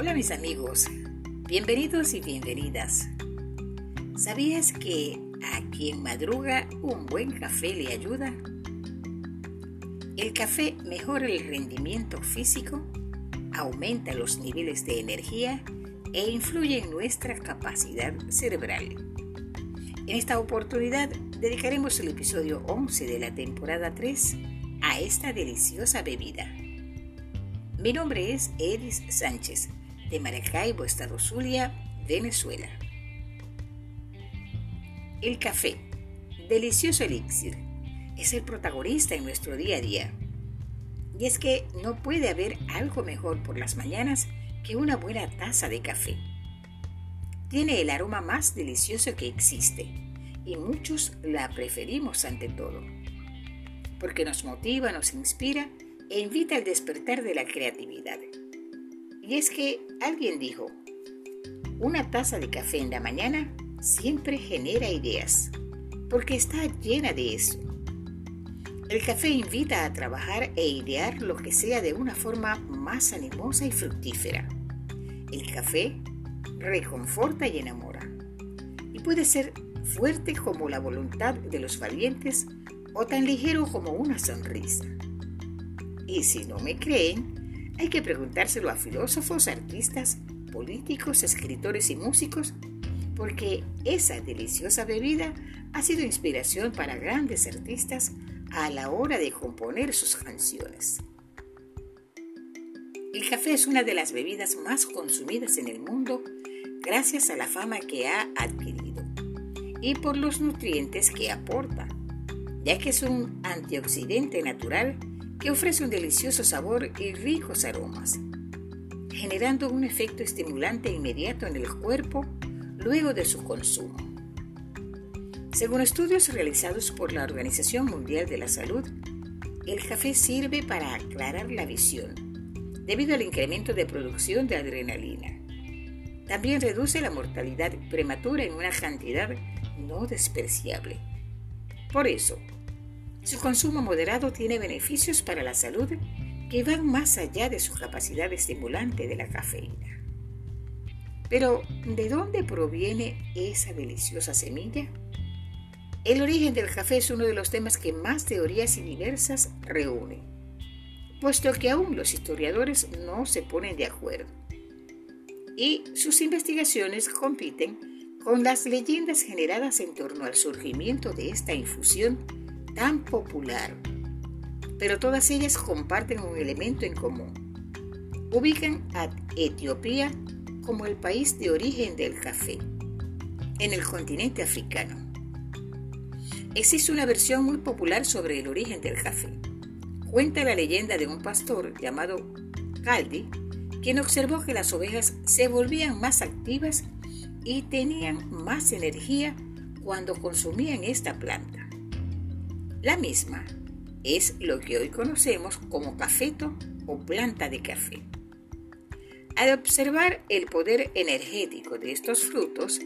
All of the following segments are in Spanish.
Hola mis amigos, bienvenidos y bienvenidas. ¿Sabías que a quien madruga un buen café le ayuda? El café mejora el rendimiento físico, aumenta los niveles de energía e influye en nuestra capacidad cerebral. En esta oportunidad dedicaremos el episodio 11 de la temporada 3 a esta deliciosa bebida. Mi nombre es Edis Sánchez de Maracaibo, Estado Zulia, Venezuela. El café, delicioso elixir, es el protagonista en nuestro día a día. Y es que no puede haber algo mejor por las mañanas que una buena taza de café. Tiene el aroma más delicioso que existe y muchos la preferimos ante todo, porque nos motiva, nos inspira e invita al despertar de la creatividad. Y es que alguien dijo, una taza de café en la mañana siempre genera ideas, porque está llena de eso. El café invita a trabajar e idear lo que sea de una forma más animosa y fructífera. El café reconforta y enamora. Y puede ser fuerte como la voluntad de los valientes o tan ligero como una sonrisa. Y si no me creen, hay que preguntárselo a filósofos, artistas, políticos, escritores y músicos, porque esa deliciosa bebida ha sido inspiración para grandes artistas a la hora de componer sus canciones. El café es una de las bebidas más consumidas en el mundo gracias a la fama que ha adquirido y por los nutrientes que aporta, ya que es un antioxidante natural que ofrece un delicioso sabor y ricos aromas, generando un efecto estimulante inmediato en el cuerpo luego de su consumo. Según estudios realizados por la Organización Mundial de la Salud, el café sirve para aclarar la visión, debido al incremento de producción de adrenalina. También reduce la mortalidad prematura en una cantidad no despreciable. Por eso, su consumo moderado tiene beneficios para la salud que van más allá de su capacidad estimulante de la cafeína. Pero, ¿de dónde proviene esa deliciosa semilla? El origen del café es uno de los temas que más teorías y diversas reúne, puesto que aún los historiadores no se ponen de acuerdo. Y sus investigaciones compiten con las leyendas generadas en torno al surgimiento de esta infusión tan popular, pero todas ellas comparten un elemento en común. Ubican a Etiopía como el país de origen del café, en el continente africano. Existe una versión muy popular sobre el origen del café. Cuenta la leyenda de un pastor llamado Caldi, quien observó que las ovejas se volvían más activas y tenían más energía cuando consumían esta planta. La misma es lo que hoy conocemos como cafeto o planta de café. Al observar el poder energético de estos frutos,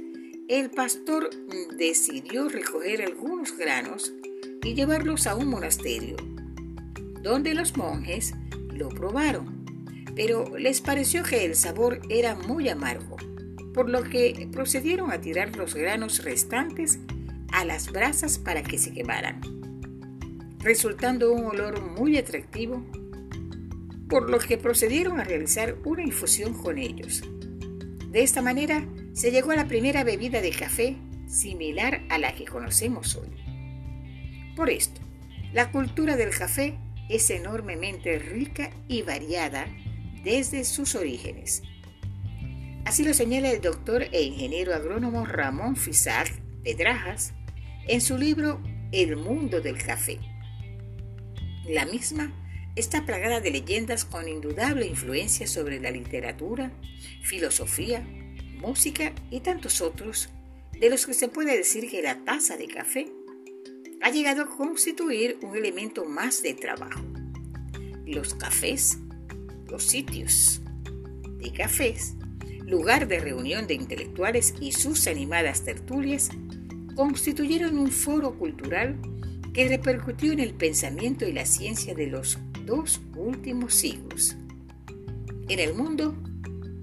el pastor decidió recoger algunos granos y llevarlos a un monasterio, donde los monjes lo probaron, pero les pareció que el sabor era muy amargo, por lo que procedieron a tirar los granos restantes a las brasas para que se quemaran resultando un olor muy atractivo, por lo que procedieron a realizar una infusión con ellos. De esta manera se llegó a la primera bebida de café similar a la que conocemos hoy. Por esto, la cultura del café es enormemente rica y variada desde sus orígenes. Así lo señala el doctor e ingeniero agrónomo Ramón Fisac Pedrajas en su libro El mundo del café. La misma está plagada de leyendas con indudable influencia sobre la literatura, filosofía, música y tantos otros, de los que se puede decir que la taza de café ha llegado a constituir un elemento más de trabajo. Los cafés, los sitios de cafés, lugar de reunión de intelectuales y sus animadas tertulias, constituyeron un foro cultural que repercutió en el pensamiento y la ciencia de los dos últimos siglos. En el mundo,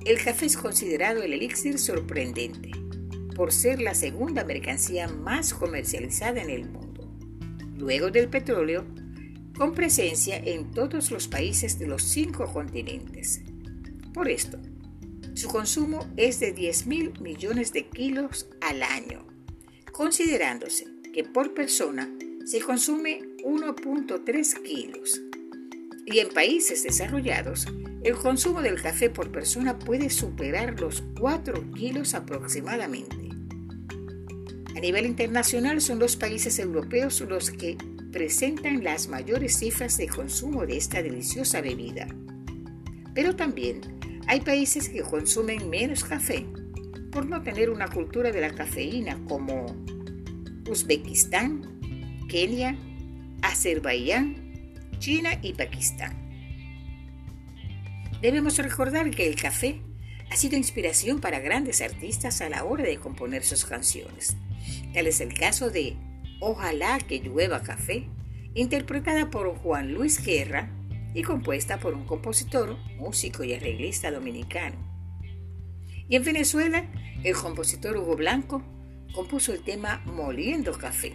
el café es considerado el elixir sorprendente por ser la segunda mercancía más comercializada en el mundo, luego del petróleo, con presencia en todos los países de los cinco continentes. Por esto, su consumo es de 10 mil millones de kilos al año, considerándose que por persona se consume 1.3 kilos. Y en países desarrollados, el consumo del café por persona puede superar los 4 kilos aproximadamente. A nivel internacional son los países europeos los que presentan las mayores cifras de consumo de esta deliciosa bebida. Pero también hay países que consumen menos café por no tener una cultura de la cafeína como Uzbekistán, Kenia, Azerbaiyán, China y Pakistán. Debemos recordar que el café ha sido inspiración para grandes artistas a la hora de componer sus canciones. Tal es el caso de Ojalá que llueva café, interpretada por Juan Luis Guerra y compuesta por un compositor, músico y arreglista dominicano. Y en Venezuela, el compositor Hugo Blanco compuso el tema Moliendo Café,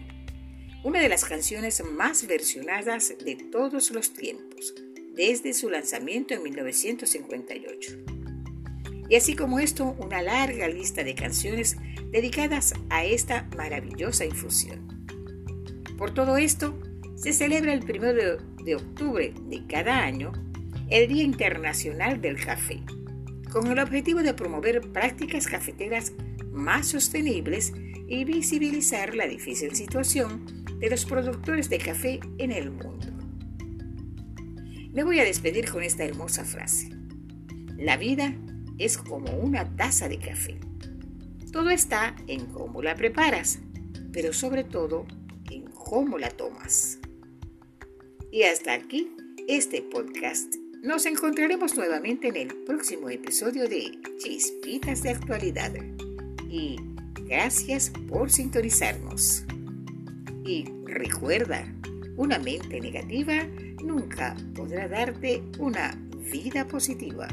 una de las canciones más versionadas de todos los tiempos, desde su lanzamiento en 1958. Y así como esto, una larga lista de canciones dedicadas a esta maravillosa infusión. Por todo esto, se celebra el 1 de, octubre de cada año el Día Internacional del Café, con el objetivo de promover prácticas cafeteras más sostenibles y visibilizar la difícil situación de los productores de café en el mundo. Me voy a despedir con esta hermosa frase. La vida es como una taza de café. Todo está en cómo la preparas, pero sobre todo en cómo la tomas. Y hasta aquí este podcast. Nos encontraremos nuevamente en el próximo episodio de Chispitas de Actualidad. Y gracias por sintonizarnos. Y recuerda, una mente negativa nunca podrá darte una vida positiva.